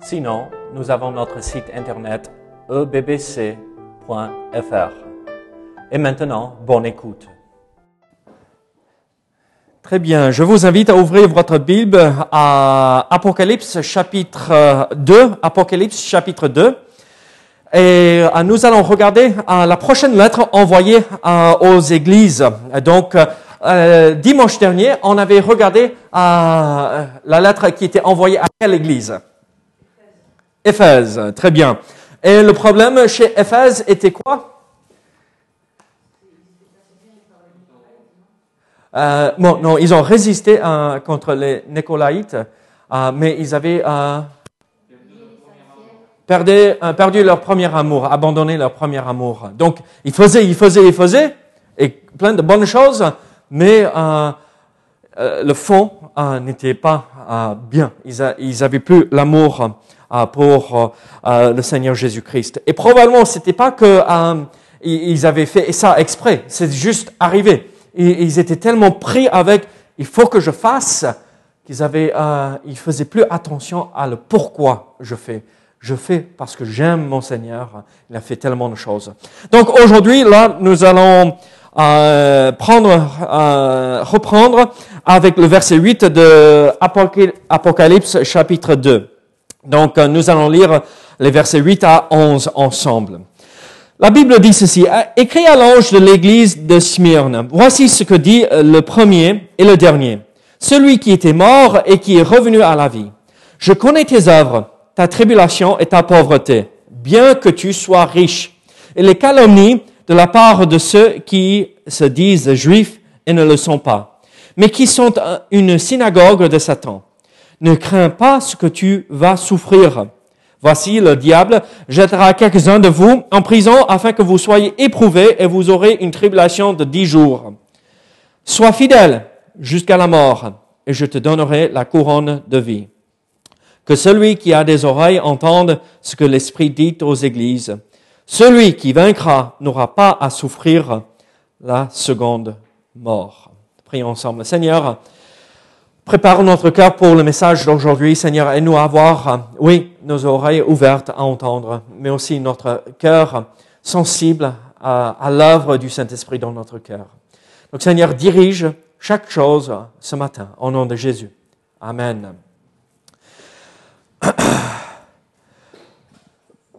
Sinon, nous avons notre site internet ebbc.fr. Et maintenant, bonne écoute. Très bien, je vous invite à ouvrir votre Bible à Apocalypse chapitre 2, Apocalypse chapitre 2. Et euh, nous allons regarder euh, la prochaine lettre envoyée euh, aux églises. Donc, dimanche dernier, on avait regardé la lettre qui était envoyée à quelle église Éphèse, très bien. Et le problème chez Éphèse était quoi? Euh, bon, non, ils ont résisté euh, contre les Nicolaïtes, euh, mais ils avaient perdu, leur premier amour, abandonné leur premier amour. Donc, ils faisaient, ils faisaient, ils faisaient, et plein de bonnes choses, mais le fond n'était pas bien. Ils n'avaient plus l'amour pour euh, euh, le Seigneur Jésus-Christ. Et probablement, c'était pas que ils avaient fait ça exprès, c'est juste arrivé. Ils étaient tellement pris avec il faut que je fasse qu'ils avaient, euh, ils faisaient plus attention à le pourquoi je fais. Je fais parce que j'aime mon Seigneur. Il a fait tellement de choses. Donc aujourd'hui, là, nous allons euh, prendre, euh, reprendre avec le verset 8 de Apocalypse chapitre 2. Donc, euh, nous allons lire les versets 8 à 11 ensemble. La Bible dit ceci, écrit à l'ange de l'église de Smyrne, voici ce que dit euh, le premier et le dernier, celui qui était mort et qui est revenu à la vie. Je connais tes œuvres, ta tribulation et ta pauvreté, bien que tu sois riche, et les calomnies de la part de ceux qui se disent juifs et ne le sont pas, mais qui sont une synagogue de Satan. Ne crains pas ce que tu vas souffrir. Voici, le diable jettera quelques-uns de vous en prison afin que vous soyez éprouvés et vous aurez une tribulation de dix jours. Sois fidèle jusqu'à la mort et je te donnerai la couronne de vie. Que celui qui a des oreilles entende ce que l'Esprit dit aux églises. Celui qui vaincra n'aura pas à souffrir la seconde mort. Prions ensemble. Seigneur, Prépare notre cœur pour le message d'aujourd'hui, Seigneur, et nous avoir, euh, oui, nos oreilles ouvertes à entendre, mais aussi notre cœur sensible à, à l'œuvre du Saint-Esprit dans notre cœur. Donc, Seigneur, dirige chaque chose ce matin, au nom de Jésus. Amen.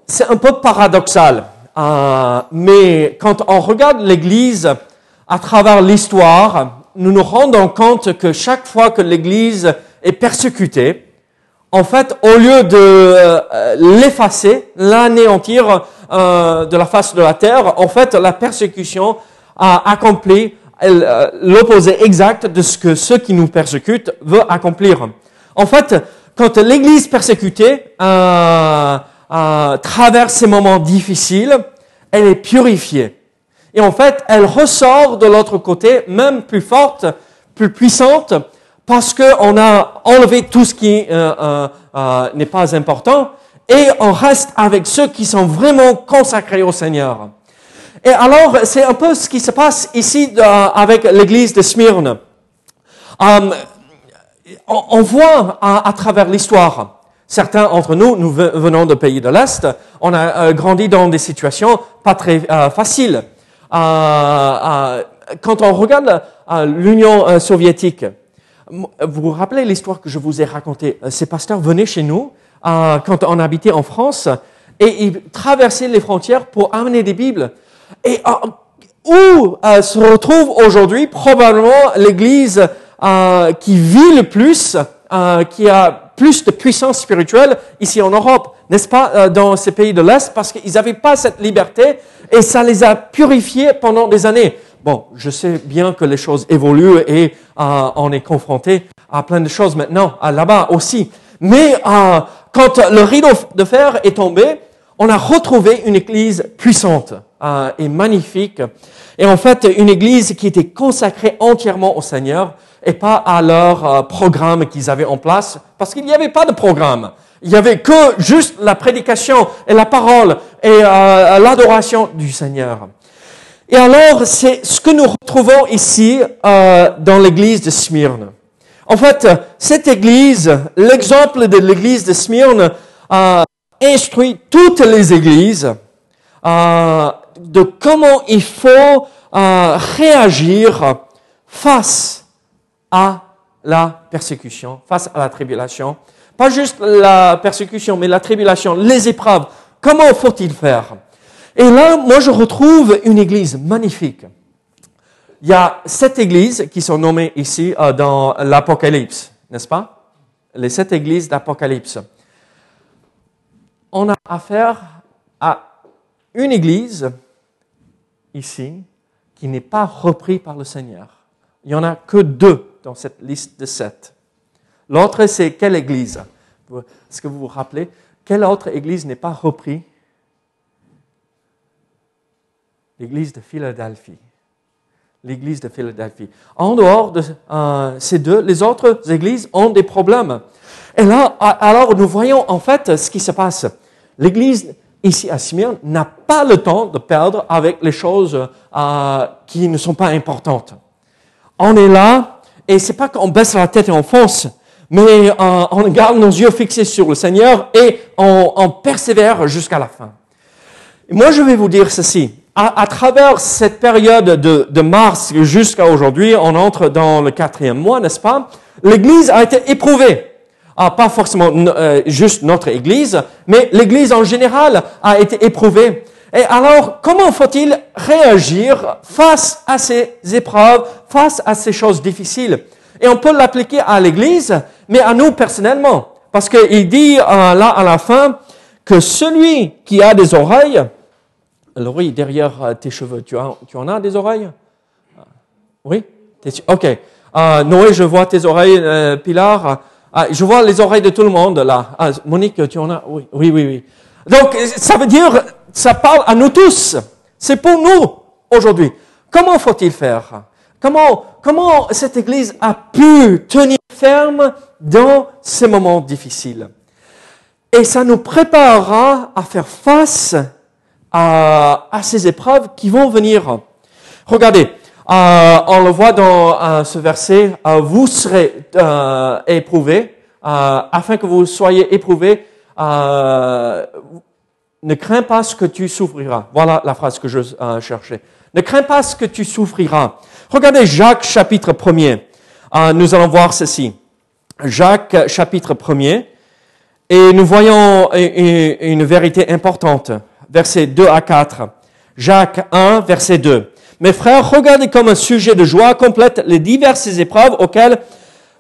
C'est un peu paradoxal, euh, mais quand on regarde l'Église à travers l'histoire, nous nous rendons compte que chaque fois que l'Église est persécutée, en fait, au lieu de euh, l'effacer, l'anéantir euh, de la face de la terre, en fait, la persécution a accompli euh, l'opposé exact de ce que ceux qui nous persécutent veulent accomplir. En fait, quand l'Église persécutée traverse ces moments difficiles, elle est purifiée. Et en fait, elle ressort de l'autre côté, même plus forte, plus puissante, parce qu'on a enlevé tout ce qui euh, euh, euh, n'est pas important, et on reste avec ceux qui sont vraiment consacrés au Seigneur. Et alors, c'est un peu ce qui se passe ici avec l'église de Smyrne. on, voit à, travers l'histoire, certains d'entre nous, nous venons de pays de l'Est, on a grandi dans des situations pas très faciles. Quand on regarde euh, l'Union soviétique, vous vous rappelez l'histoire que je vous ai racontée Ces pasteurs venaient chez nous quand on habitait en France et ils traversaient les frontières pour amener des Bibles. Et où se retrouve aujourd'hui probablement l'Église qui vit le plus, qui a plus de puissance spirituelle ici en Europe, n'est-ce pas, dans ces pays de l'Est, parce qu'ils n'avaient pas cette liberté et ça les a purifiés pendant des années. Bon, je sais bien que les choses évoluent et euh, on est confronté à plein de choses maintenant là-bas aussi. Mais euh, quand le rideau de fer est tombé, on a retrouvé une église puissante euh, et magnifique. Et en fait, une église qui était consacrée entièrement au Seigneur et pas à leur euh, programme qu'ils avaient en place, parce qu'il n'y avait pas de programme. Il y avait que juste la prédication et la parole et euh, l'adoration du Seigneur. Et alors, c'est ce que nous retrouvons ici euh, dans l'église de Smyrne. En fait, cette église, l'exemple de l'église de Smyrne, euh, instruit toutes les églises euh, de comment il faut euh, réagir face à la persécution, face à la tribulation. Pas juste la persécution, mais la tribulation, les épreuves. Comment faut-il faire? Et là, moi, je retrouve une église magnifique. Il y a sept églises qui sont nommées ici euh, dans l'Apocalypse, n'est-ce pas? Les sept églises d'Apocalypse. On a affaire à une église ici qui n'est pas reprise par le Seigneur. Il n'y en a que deux dans cette liste de sept. L'autre, c'est quelle église? Est-ce que vous vous rappelez? Quelle autre église n'est pas reprise? L'église de Philadelphie. L'église de Philadelphie. En dehors de euh, ces deux, les autres églises ont des problèmes. Et là, alors nous voyons en fait ce qui se passe. L'église ici à Smyrne n'a pas le temps de perdre avec les choses euh, qui ne sont pas importantes. On est là et c'est pas qu'on baisse la tête et on fonce, mais euh, on garde nos yeux fixés sur le Seigneur et on, on persévère jusqu'à la fin. Moi, je vais vous dire ceci. À, à travers cette période de, de mars jusqu'à aujourd'hui, on entre dans le quatrième mois, n'est-ce pas? L'Église a été éprouvée. Ah, pas forcément euh, juste notre Église, mais l'Église en général a été éprouvée. Et alors, comment faut-il réagir face à ces épreuves, face à ces choses difficiles? Et on peut l'appliquer à l'Église, mais à nous personnellement. Parce qu'il dit euh, là à la fin que celui qui a des oreilles, l'oreille derrière euh, tes cheveux, tu, en as des oreilles? Oui? Ok. Euh, Noé, je vois tes oreilles, euh, Pilar. Ah, je vois les oreilles de tout le monde là. Ah, Monique, tu en as Oui, oui, oui. oui. Donc, ça veut dire, ça parle à nous tous. C'est pour nous aujourd'hui. Comment faut-il faire? Comment, cette Église a pu tenir ferme dans ces moments difficiles? Et ça nous préparera à faire face à, ces épreuves qui vont venir. Regardez, euh, on le voit dans euh, ce verset, euh, vous serez éprouvés, afin que vous soyez éprouvés, ne crains pas ce que tu souffriras. Voilà la phrase que je cherchais. Ne crains pas ce que tu souffriras. Regardez Jacques chapitre 1er. nous allons voir ceci. Jacques chapitre 1er. Et nous voyons une, une vérité importante. Versets 2 à 4. Jacques 1, verset 2. Mes frères, regardez comme un sujet de joie complète les diverses épreuves auxquelles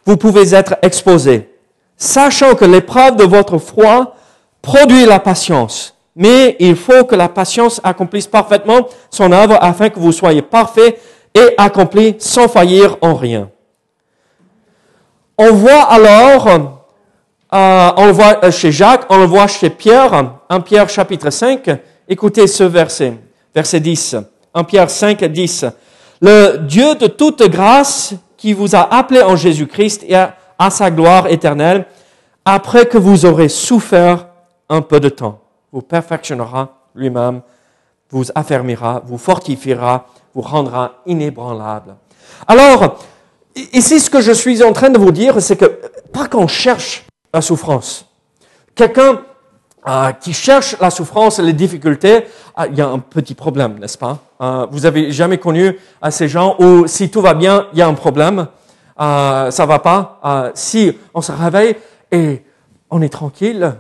vous pouvez être exposés, sachant que l'épreuve de votre foi produit la patience. Mais il faut que la patience accomplisse parfaitement son œuvre afin que vous soyez parfaits et accomplis sans faillir en rien. On voit alors, euh, on voit chez Jacques, on le voit chez Pierre, en Pierre chapitre 5. Écoutez ce verset, verset 10. 1 Pierre 5, 10. Le Dieu de toute grâce qui vous a appelé en Jésus-Christ et à, sa gloire éternelle, après que vous aurez souffert un peu de temps, vous perfectionnera lui-même, vous affermira, vous fortifiera, vous rendra inébranlable. Alors, ici, ce que je suis en train de vous dire, c'est que pas qu'on cherche la souffrance. Quelqu'un euh, qui cherche la souffrance les difficultés, ah, il y a un petit problème, n'est-ce pas? Euh, Vous avez jamais connu à ces gens où si tout va bien, il y a un problème, euh, ça va pas. Euh, si on se réveille et on est tranquille,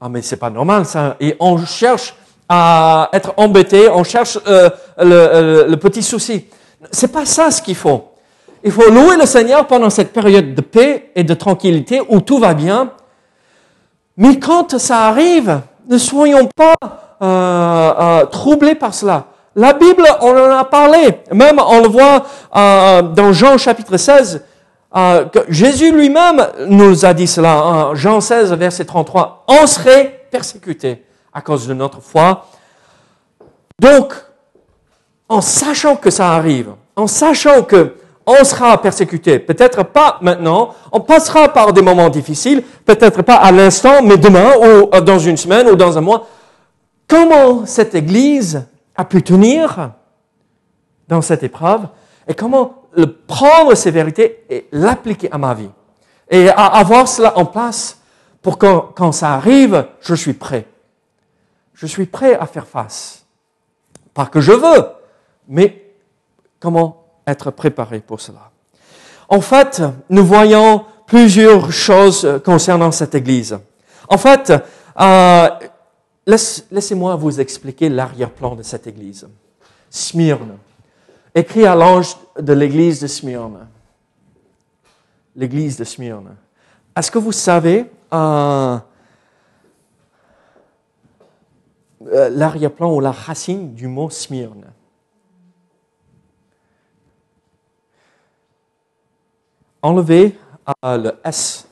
ah mais c'est pas normal ça. Et on cherche à être embêté, on cherche euh, le, le, petit souci. C'est pas ça ce qu'il faut. Il faut louer le Seigneur pendant cette période de paix et de tranquillité où tout va bien mais quand ça arrive, ne soyons pas euh, euh, troublés par cela. La Bible, on en a parlé. Même on le voit euh, dans Jean chapitre 16. euh, que Jésus lui-même nous a dit cela, en Jean 16, verset 33, on serait persécuté à cause de notre foi. Donc, en sachant que ça arrive, en sachant que on sera persécuté, peut-être pas maintenant, on passera par des moments difficiles, peut-être pas à l'instant, mais demain ou euh, dans une semaine ou dans un mois. Comment cette Église a pu tenir dans cette épreuve et comment prendre ces vérités et l'appliquer à ma vie et à avoir cela en place pour que quand ça arrive, je suis prêt. Je suis prêt à faire face. Pas que je veux, mais comment être préparé pour cela. En fait, nous voyons plusieurs choses concernant cette Église. En fait, euh, laissez-moi vous expliquer l'arrière-plan de cette Église. Smyrne, écrit à l'ange de l'Église de Smyrne. L'Église de Smyrne. Est-ce que vous savez euh, euh, l'arrière-plan ou la racine du mot Smyrne enlevez euh, le S.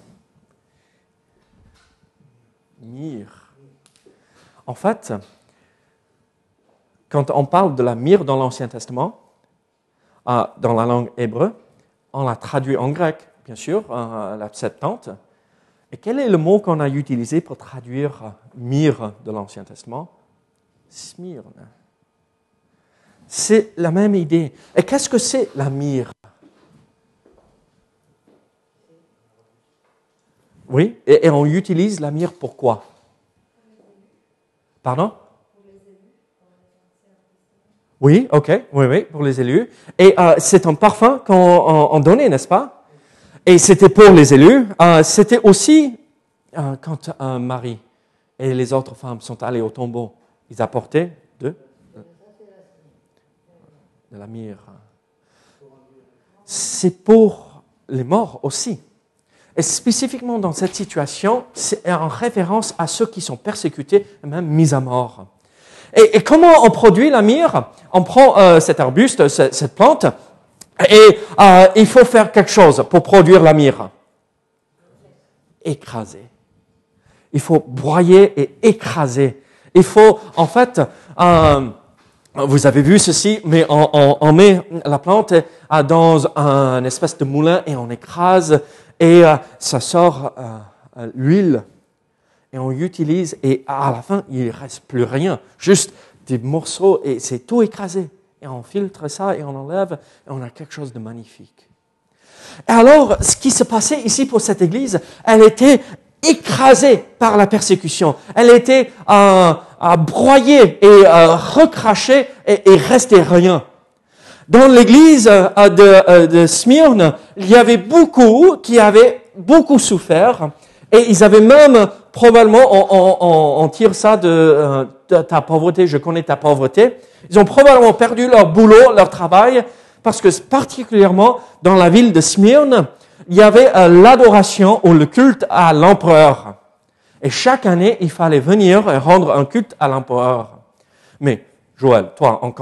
Mire. En fait, quand on parle de la mire dans l'Ancien Testament, euh, dans la langue hébreu, on la traduit en grec, bien sûr, euh, la Septante. Et quel est le mot qu'on a utilisé pour traduire mire de l'Ancien Testament? Smyrne. C'est la même idée. Et qu'est-ce que c'est la mire Oui, et, on utilise la myrrhe pourquoi Pardon? Oui, ok, oui, oui, pour les élus. Et euh, c'est un parfum qu'on donnait, n'est-ce pas? Et c'était pour les élus. Euh, c'était aussi euh, quand un mari et les autres femmes sont allées au tombeau, ils apportaient de, de la myrrhe. C'est pour les morts aussi. Et spécifiquement dans cette situation, c'est en référence à ceux qui sont persécutés et même mis à mort. Et, comment on produit la myrrhe? On prend euh, cet arbuste, cette, plante, et euh, il faut faire quelque chose pour produire la myrrhe. Écraser. Il faut broyer et écraser. Il faut, en fait, euh, vous avez vu ceci, mais on, met la plante dans un espèce de moulin et on écrase et euh, ça sort euh, euh, l'huile et on utilise et à la fin il reste plus rien, juste des morceaux et c'est tout écrasé. Et on filtre ça et on enlève et on a quelque chose de magnifique. Et alors, ce qui se passait ici pour cette église, elle était écrasée par la persécution. Elle était euh, broyée et recrachée et, et restait rien. Dans l'église euh, euh, de, Smyrne, il y avait beaucoup qui avaient beaucoup souffert et ils avaient même probablement, on, tire ça euh, de, ta pauvreté, je connais ta pauvreté, ils ont probablement perdu leur boulot, leur travail, parce que particulièrement dans la ville de Smyrne, il y avait l'adoration ou le culte à l'empereur. Et chaque année, il fallait venir rendre un culte à l'empereur. Mais Joël, toi, en,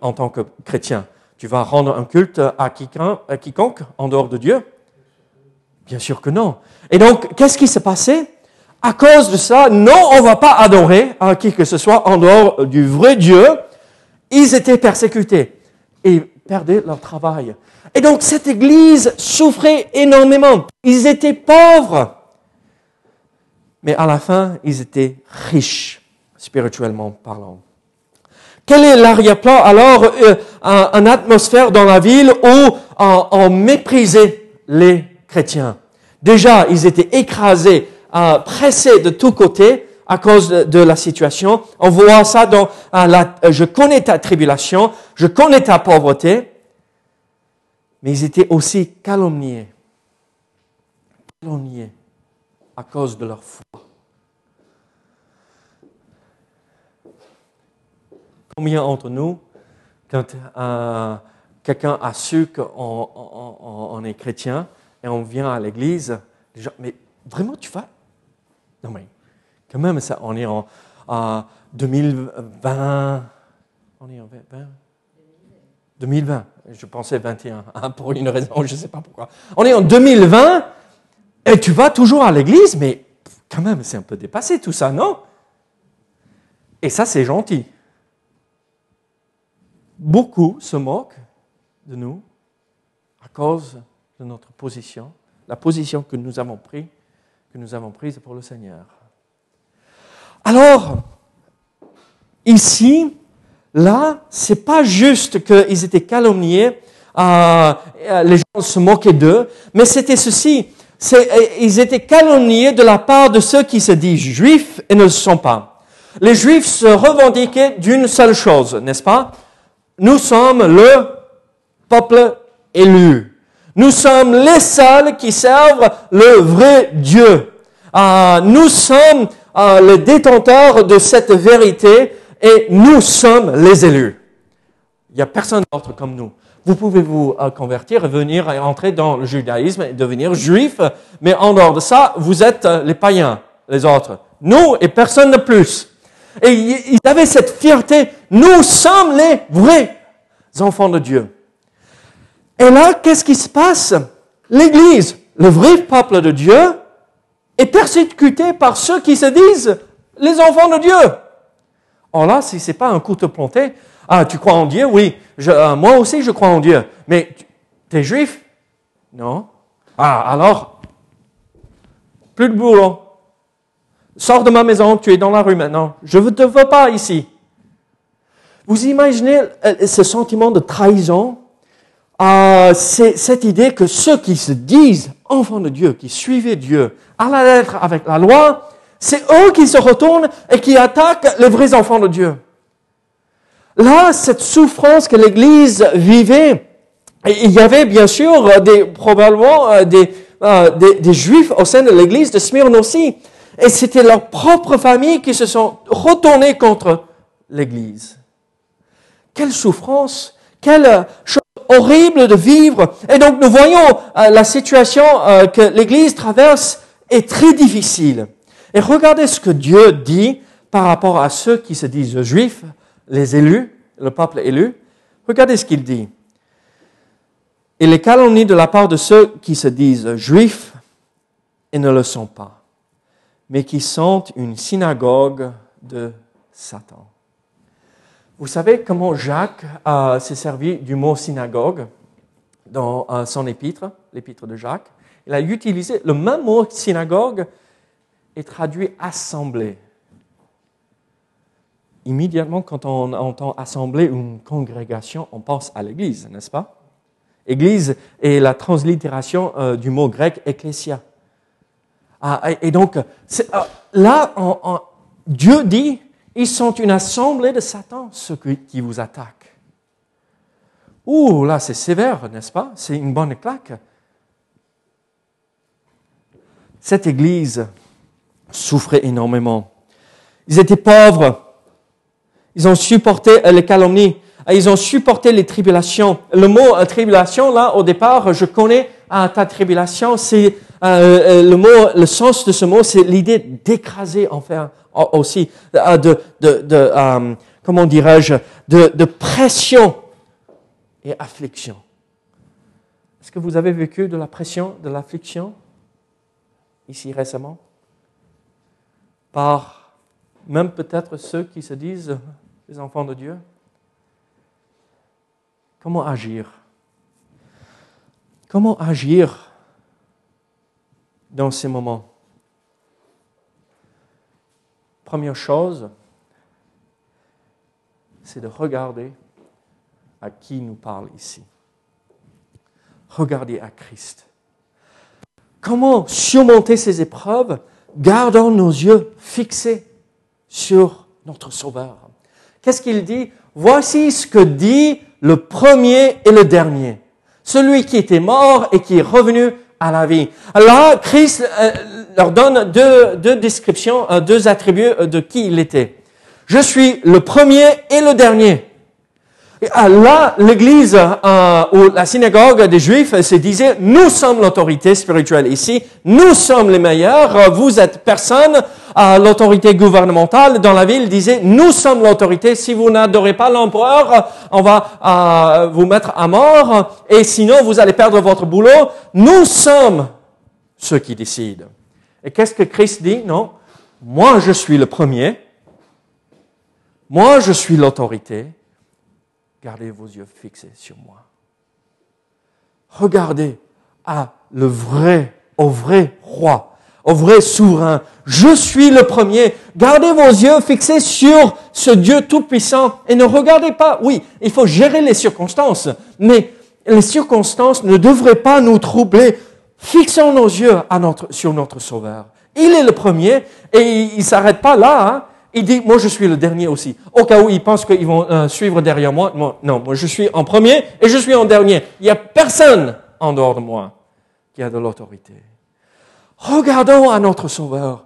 en tant que chrétien, tu vas rendre un culte à quiconque en dehors de Dieu? Bien sûr que non. Et donc, qu'est-ce qui s'est passé? À cause de ça, non, on ne va pas adorer à qui que ce soit en dehors du vrai Dieu. Ils étaient persécutés et perdaient leur travail. Et donc, cette Église souffrait énormément. Ils étaient pauvres. Mais à la fin, ils étaient riches, spirituellement parlant. Quel est l'arrière-plan alors euh, Une atmosphère dans la ville où on, méprisait les chrétiens? Déjà, ils étaient écrasés, euh, pressés de tous côtés à cause de, la situation. On voit ça dans euh, la, je connais ta tribulation, je connais ta pauvreté, mais ils étaient aussi calomniés, calomniés à cause de leur foi. Combien d'entre nous, quand euh, quelqu'un a su qu'on est chrétien et on vient à l'église, gens, mais vraiment tu vas? Non mais, quand même, ça, on est en 2020, on est en 2020 2020. Je pensais 21, hein, pour une raison, je ne sais pas pourquoi. On est en 2020 et tu vas toujours à l'église, mais quand même, c'est un peu dépassé tout ça, non? Et ça, c'est gentil. Beaucoup se moquent de nous à cause de notre position, la position que nous avons prise, que nous avons prise pour le Seigneur. Alors, ici, là, c'est pas juste qu'ils étaient calomniés, euh, les gens se moquaient d'eux, mais c'était ceci. Ils étaient calomniés de la part de ceux qui se disent juifs et ne le sont pas. Les juifs se revendiquaient d'une seule chose, n'est-ce pas? Nous sommes le peuple élu. Nous sommes les seuls qui servent le vrai Dieu. Euh, nous sommes euh, les détenteurs de cette vérité et nous sommes les élus. Il n'y a personne d'autre comme nous. Vous pouvez vous euh, convertir, venir et entrer dans le judaïsme et devenir juif, mais en dehors de ça, vous êtes euh, les païens, les autres. Nous et personne de plus. Et ils avaient cette fierté, nous sommes les vrais enfants de Dieu. Et là, qu'est-ce qui se passe? L'Église, le vrai peuple de Dieu, est persécuté par ceux qui se disent les enfants de Dieu. Or là, si ce n'est pas un coup de planté, ah, tu crois en Dieu? Oui. Euh, moi aussi, je crois en Dieu. Mais tu es juif? Non. Ah, alors, plus de boulot. Sors de ma maison, tu es dans la rue maintenant. Je ne te veux pas ici. Vous imaginez euh, ce sentiment de trahison? C'est cette idée que ceux qui se disent enfants de Dieu, qui suivaient Dieu à la lettre avec la loi, c'est eux qui se retournent et qui attaquent les vrais enfants de Dieu. Là, cette souffrance que l'Église vivait, il y avait bien sûr des, probablement euh, euh, des, des, Juifs au sein de l'Église de Smyrne aussi. Et c'était leur propre famille qui se sont retournés contre l'Église. Quelle souffrance, quelle chose horrible de vivre. Et donc nous voyons euh, la situation que l'Église traverse est très difficile. Et regardez ce que Dieu dit par rapport à ceux qui se disent juifs, les élus, le peuple élu. Regardez ce qu'il dit. Et les calomnies de la part de ceux qui se disent juifs et ne le sont pas, mais qui sont une synagogue de Satan. Vous savez comment Jacques s'est servi du mot synagogue dans euh, son épître, l'épître de Jacques? Il a utilisé le même mot synagogue est traduit assemblée. Immédiatement, quand on entend assemblée ou une congrégation, on pense à l'Église, n'est-ce pas? Église est la translittération euh, du mot grec ecclesia. Ah, et donc, euh, là, Dieu dit, ils sont une assemblée de Satan, ceux qui vous attaquent. Ouh, là, c'est sévère, n'est-ce pas? C'est une bonne claque. Cette Église, souffraient énormément. Ils étaient pauvres. Ils ont supporté les calomnies. Ils ont supporté les tribulations. Le mot euh, tribulation, là, au départ, je connais à ta tribulation, c'est euh, euh, le mot, le sens de ce mot, c'est l'idée d'écraser, enfin, aussi, de, de, de comment dirais-je, de, de pression et affliction. Est-ce que vous avez vécu de la pression, de l'affliction ici récemment? Par même peut-être ceux qui se disent les enfants de Dieu Comment agir? Comment agir dans ces moments? Première chose, c'est de regarder à qui nous parle ici. Regardez à Christ. Comment surmonter ces épreuves? Gardons nos yeux fixés sur notre Sauveur. Qu'est-ce qu'il dit? Voici ce que dit le premier et le dernier, celui qui était mort et qui est revenu à la vie. Là, Christ euh, leur donne deux, descriptions, euh, deux attributs euh, de qui il était. Je suis le premier et le dernier. Ah, là, l'église ou la synagogue des Juifs se disait, nous sommes l'autorité spirituelle ici, nous sommes les meilleurs, vous êtes personne, à l'autorité gouvernementale dans la ville disait, nous sommes l'autorité, si vous n'adorez pas l'empereur, on va euh, vous mettre à mort, et sinon vous allez perdre votre boulot. Nous sommes ceux qui décident. Et qu'est-ce que Christ dit? Non, moi je suis le premier, moi je suis l'autorité, gardez vos yeux fixés sur moi. Regardez à le vrai, au vrai roi, au vrai souverain. Je suis le premier. Gardez vos yeux fixés sur ce Dieu tout-puissant et ne regardez pas. Oui, il faut gérer les circonstances, mais les circonstances ne devraient pas nous troubler. Fixons nos yeux à notre, sur notre Sauveur. Il est le premier et il ne s'arrête pas là. Hein. Il dit, moi je suis le dernier aussi. Au cas où ils pensent qu'ils vont euh, suivre derrière moi, non, moi je suis en premier et je suis en dernier. Il n'y a personne en dehors de moi qui a de l'autorité. Regardons à notre Sauveur.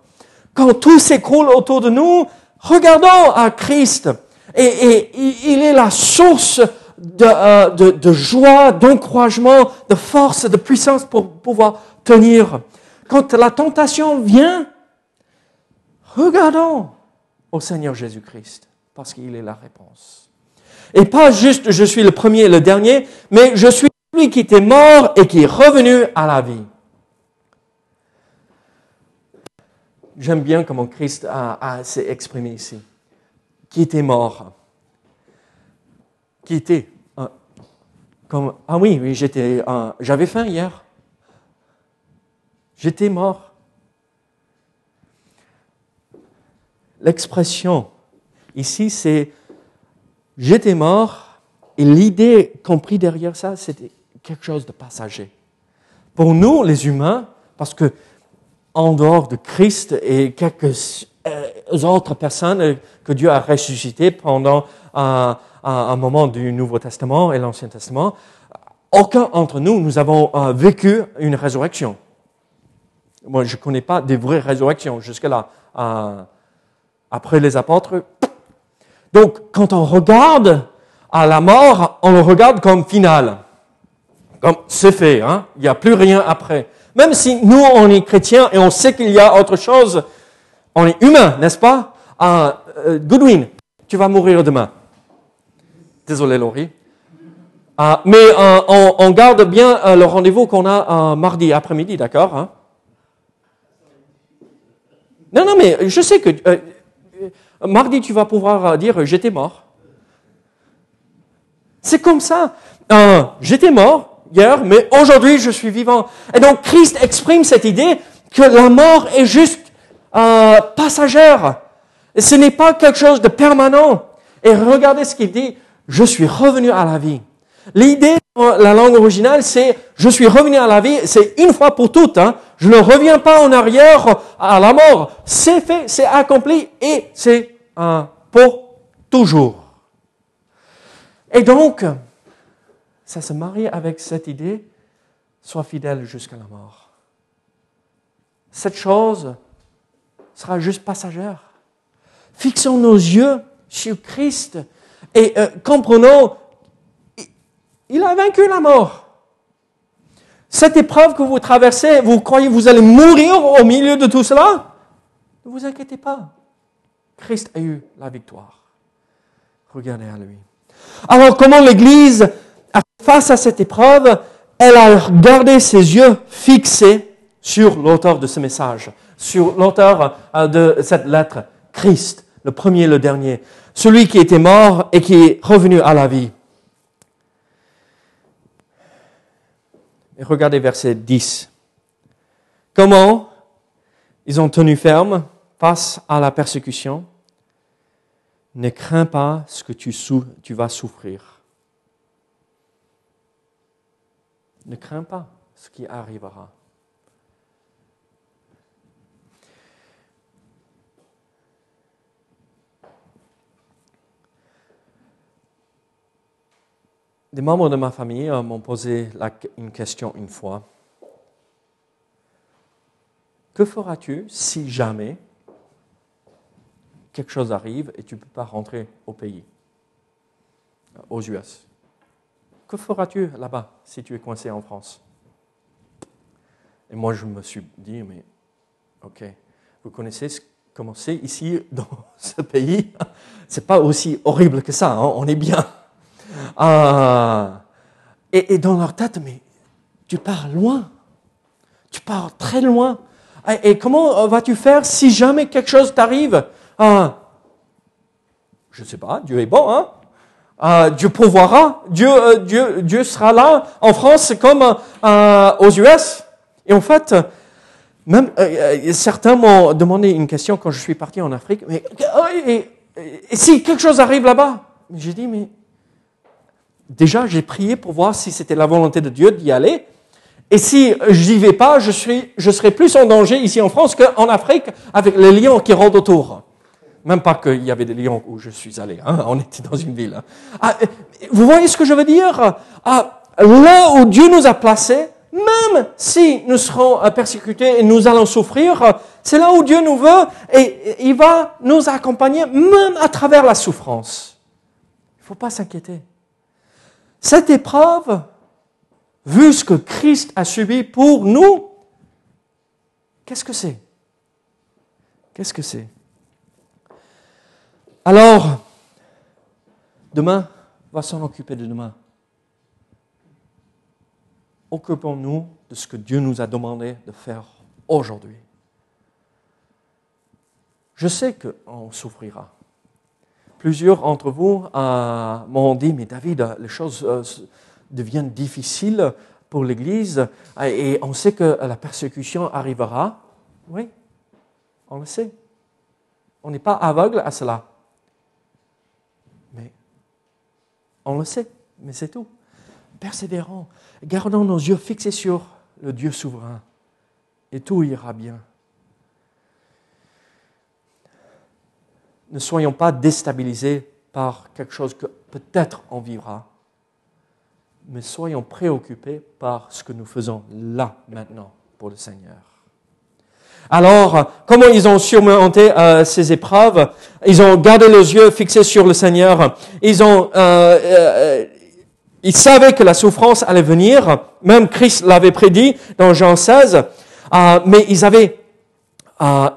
Quand tout s'écroule autour de nous, regardons à Christ. Et, il est la source de, euh, de, de joie, d'encouragement, de force, de puissance pour pouvoir tenir. Quand la tentation vient, regardons au Seigneur Jésus-Christ, parce qu'il est la réponse. Et pas juste je suis le premier et le dernier, mais je suis lui qui était mort et qui est revenu à la vie. J'aime bien comment Christ a, s'est exprimé ici. Qui était mort. Qui était comme ah oui oui j'étais j'avais faim hier. J'étais mort. L'expression ici c'est j'étais mort et l'idée compris derrière ça c'était quelque chose de passager. Pour nous, les humains, parce que en dehors de Christ et quelques euh, autres personnes que Dieu a ressuscitées pendant un, moment du Nouveau Testament et l'Ancien Testament, aucun d'entre nous, nous avons euh, vécu une résurrection. Moi, je ne connais pas des vraies résurrections jusque-là. Euh, après les apôtres. Donc, quand on regarde à la mort, on le regarde comme finale. Comme c'est fait, hein? il n'y a plus rien après. Même si nous, on est chrétiens et on sait qu'il y a autre chose, on est humain, n'est-ce pas? Ah, euh, Goodwin, tu vas mourir demain. Désolé, Laurie. Ah, mais euh, on, garde bien euh, le rendez-vous qu'on a mardi après-midi, d'accord hein? Non, non, mais je sais que mardi, tu vas pouvoir dire j'étais mort. C'est comme ça. j'étais mort, hier, mais aujourd'hui je suis vivant. Et donc Christ exprime cette idée que la mort est juste euh, passagère. Et ce n'est pas quelque chose de permanent. Et regardez ce qu'il dit, je suis revenu à la vie. L'idée la langue originale, c'est je suis revenu à la vie, c'est une fois pour toutes. Hein. Je ne reviens pas en arrière à la mort. C'est fait, c'est accompli et c'est euh, pour toujours. Et donc, ça se marie avec cette idée, sois fidèle jusqu'à la mort. Cette chose sera juste passagère. Fixons nos yeux sur Christ et euh, comprenons, il a vaincu la mort. Cette épreuve que vous traversez, vous croyez que vous allez mourir au milieu de tout cela? Ne vous inquiétez pas. Christ a eu la victoire. Regardez à lui. Alors comment l'Église face à cette épreuve, elle a gardé ses yeux fixés sur l'auteur de ce message, sur l'auteur euh, de cette lettre, Christ, le premier et le dernier, celui qui était mort et qui est revenu à la vie. Regardez verset 10. Comment ils ont tenu ferme face à la persécution? Ne crains pas ce que tu, tu vas souffrir Ne crains pas ce qui arrivera. Des membres de ma famille euh, m'ont posé une question une fois. Que feras-tu si jamais quelque chose arrive et tu ne peux pas rentrer au pays, aux US que feras-tu là-bas si tu es coincé en France? Et moi, je me suis dit, mais ok, vous connaissez commencer ici, dans ce pays, c'est pas aussi horrible que ça, hein, on est bien. et, et, dans leur tête, mais tu pars loin, tu pars très loin. Et, comment vas-tu faire si jamais quelque chose t'arrive? Ah, Je ne sais pas, Dieu est bon, hein ah, Dieu pourvoira, Dieu, euh, Dieu, Dieu sera là. En France, comme euh, aux US. Et en fait, même euh, certains m'ont demandé une question quand je suis parti en Afrique. Mais si quelque chose arrive là-bas? J'ai dit, mais déjà, j'ai prié pour voir si c'était la volonté de Dieu d'y aller. Et si je n'y vais pas, je, suis, je serai plus en danger ici en France qu'en Afrique avec les lions qui rôdent autour. Même pas qu'il y avait des lions où je suis allé. Hein, on était dans une ville. Hein. Ah, vous voyez ce que je veux dire? Ah, Là où Dieu nous a placés, même si nous serons persécutés et nous allons souffrir, c'est là où Dieu nous veut et il va nous accompagner même à travers la souffrance. Il ne faut pas s'inquiéter. Cette épreuve, vu ce que Christ a subi pour nous, qu'est-ce que c'est? Qu'est-ce que c'est? Alors, demain va s'en occuper de demain. Occupons-nous de ce que Dieu nous a demandé de faire aujourd'hui. Je sais qu'on souffrira. Plusieurs d'entre vous euh, m'ont dit, mais David, les choses euh, deviennent difficiles pour l'Église et on sait que la persécution arrivera. Oui, on le sait. On n'est pas aveugle à cela. Mais on le sait, mais c'est tout. Persévérons, gardons nos yeux fixés sur le Dieu souverain et tout ira bien. Ne soyons pas déstabilisés par quelque chose que peut-être on vivra mais soyons préoccupés par ce que nous faisons là, maintenant, pour le Seigneur. Alors, comment ils ont surmonté euh, ces épreuves? Ils ont gardé les yeux fixés sur le Seigneur. Ils ont, euh, euh, ils savaient que la souffrance allait venir. Même Christ l'avait prédit dans Jean 16. mais ils avaient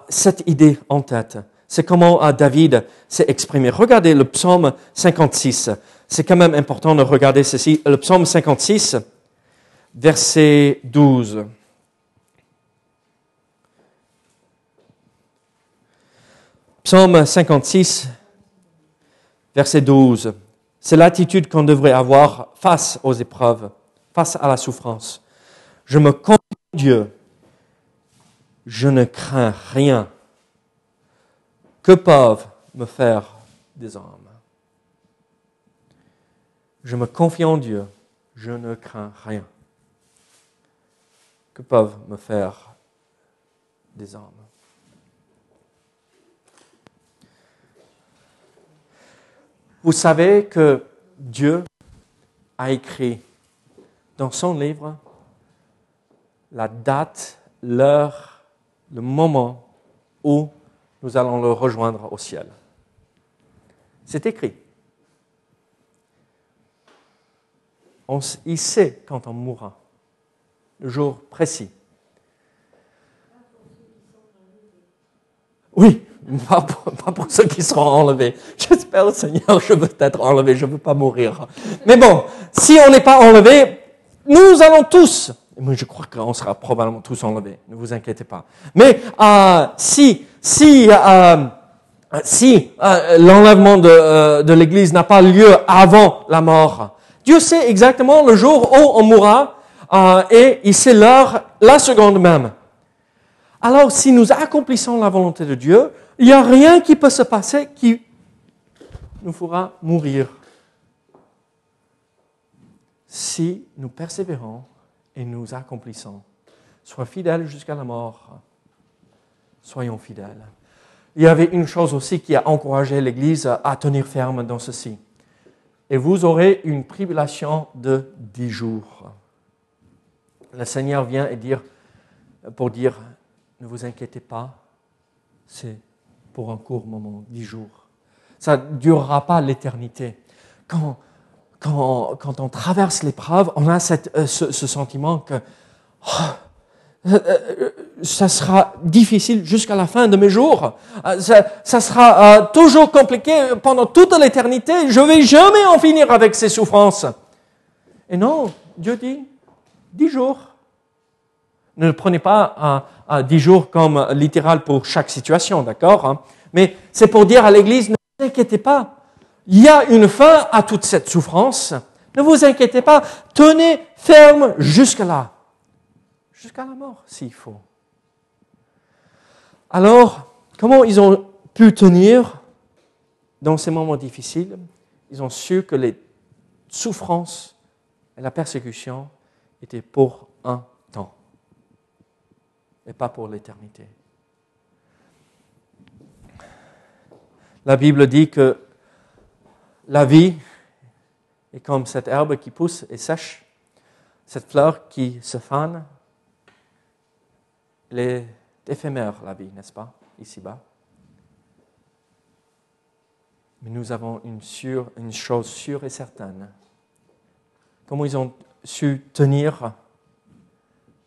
cette idée en tête. C'est comment David s'est exprimé. Regardez le psaume 56 c'est quand même important de regarder ceci. Le psaume 56, verset 12. Psaume 56, verset 12. C'est l'attitude qu'on devrait avoir face aux épreuves, face à la souffrance. Je me confie en Dieu. Je ne crains rien. Que peuvent me faire des hommes? Je me confie en Dieu, je ne crains rien. Que peuvent me faire des hommes? Vous savez que Dieu a écrit dans son livre la date, l'heure, le moment où nous allons le rejoindre au ciel. C'est écrit. il sait quand on mourra, le jour précis. Oui, pas pour, ceux qui seront enlevés. J'espère, Seigneur, je veux être enlevé, je veux pas mourir. Mais bon, si on n'est pas enlevé, nous allons tous, je crois qu'on sera probablement tous enlevés, ne vous inquiétez pas. Mais euh, si, si, euh, si euh, l'enlèvement de, de l'Église n'a pas lieu avant la mort, Dieu sait exactement le jour où on mourra euh, et il sait l'heure, la seconde même. Alors, si nous accomplissons la volonté de Dieu, il n'y a rien qui peut se passer qui nous fera mourir. Si nous persévérons et nous accomplissons, soyons fidèles jusqu'à la mort, soyons fidèles. Il y avait une chose aussi qui a encouragé l'Église à tenir ferme dans ceci et vous aurez une tribulation de dix jours. Le Seigneur vient pour dire, ne vous inquiétez pas, c'est pour un court moment, dix jours. Ça ne durera pas l'éternité. Quand, on traverse l'épreuve, on a euh, ce, sentiment que oh, euh, euh, ça sera difficile jusqu'à la fin de mes jours. Ça, ça sera toujours compliqué pendant toute l'éternité. Je vais jamais en finir avec ces souffrances. Et non, Dieu dit dix jours. Ne prenez pas dix jours comme littéral pour chaque situation, d'accord hein. Mais c'est pour dire à l'Église, ne vous inquiétez pas. Il y a une fin à toute cette souffrance. Ne vous inquiétez pas. Tenez ferme jusque là jusqu'à la mort s'il faut. Alors, comment ils ont pu tenir dans ces moments difficiles? Ils ont su que les souffrances et la persécution étaient pour un et pas pour l'éternité. La Bible dit que la vie est comme cette herbe qui pousse et sèche, cette fleur qui se fane elle est éphémère, la vie, n'est-ce pas, ici-bas? Mais nous avons une, une chose sûre et certaine. Comment ils ont su tenir?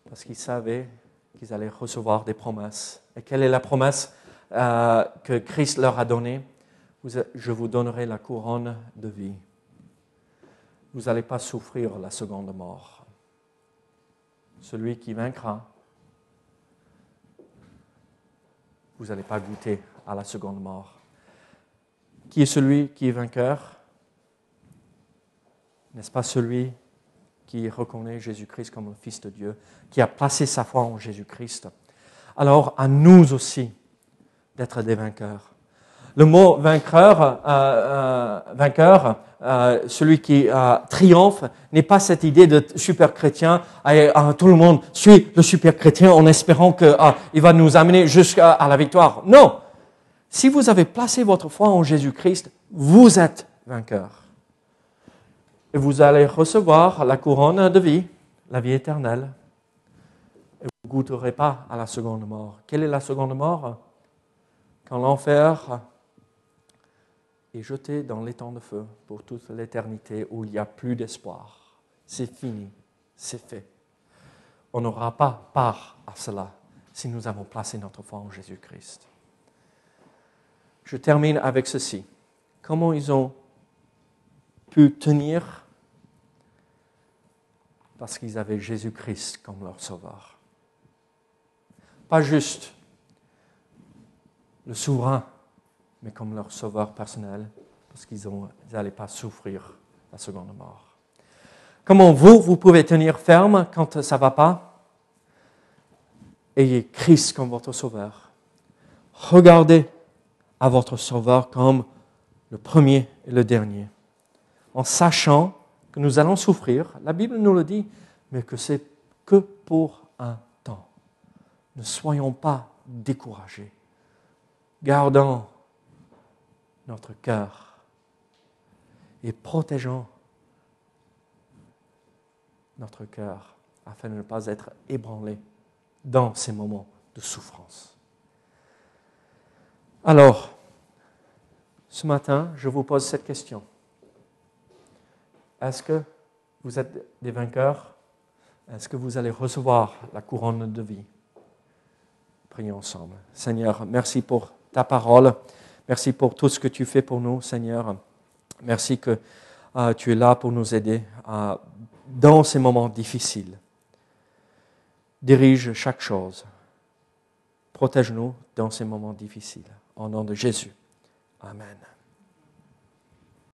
Parce qu'ils savaient qu'ils allaient recevoir des promesses. Et quelle est la promesse euh, que Christ leur a donnée? Je vous donnerai la couronne de vie. Vous n'allez pas souffrir la seconde mort. Celui qui vaincra vous n'allez pas goûter à la seconde mort. Qui est celui qui est vainqueur? N'est-ce pas celui qui reconnaît Jésus-Christ comme le Fils de Dieu, qui a placé sa foi en Jésus-Christ Alors à nous aussi d'être des vainqueurs. Le mot vainqueur, euh, euh, vainqueur euh, celui qui triomphe, n'est pas cette idée de super chrétien. Tout le monde suit le super chrétien en espérant qu'il va nous amener jusqu'à la victoire. Non. Si vous avez placé votre foi en Jésus-Christ, vous êtes vainqueur. Et vous allez recevoir la couronne de vie, la vie éternelle. Et vous ne goûterez pas à la seconde mort. Quelle est la seconde mort Quand l'enfer et jeté dans l'étang de feu pour toute l'éternité où il n'y a plus d'espoir. C'est fini, c'est fait. On n'aura pas part à cela si nous avons placé notre foi en Jésus-Christ. Je termine avec ceci. Comment ils ont pu tenir parce qu'ils avaient Jésus-Christ comme leur sauveur. Pas juste le souverain mais comme leur sauveur personnel, parce qu'ils n'allaient pas souffrir la seconde mort. Comment vous, vous pouvez tenir ferme quand ça ne va pas? Ayez Christ comme votre sauveur. Regardez à votre sauveur comme le premier et le dernier, en sachant que nous allons souffrir, la Bible nous le dit, mais que c'est que pour un temps. Ne soyons pas découragés. Gardons notre cœur et protégeons notre cœur afin de ne pas être ébranlé dans ces moments de souffrance. Alors, ce matin, je vous pose cette question. Est-ce que vous êtes des vainqueurs? Est-ce que vous allez recevoir la couronne de vie? Prions ensemble. Seigneur, merci pour ta parole. Merci pour tout ce que tu fais pour nous, Seigneur. Merci que euh, tu es là pour nous aider dans ces moments difficiles. Dirige chaque chose. Protège-nous dans ces moments difficiles. Au nom de Jésus. Amen.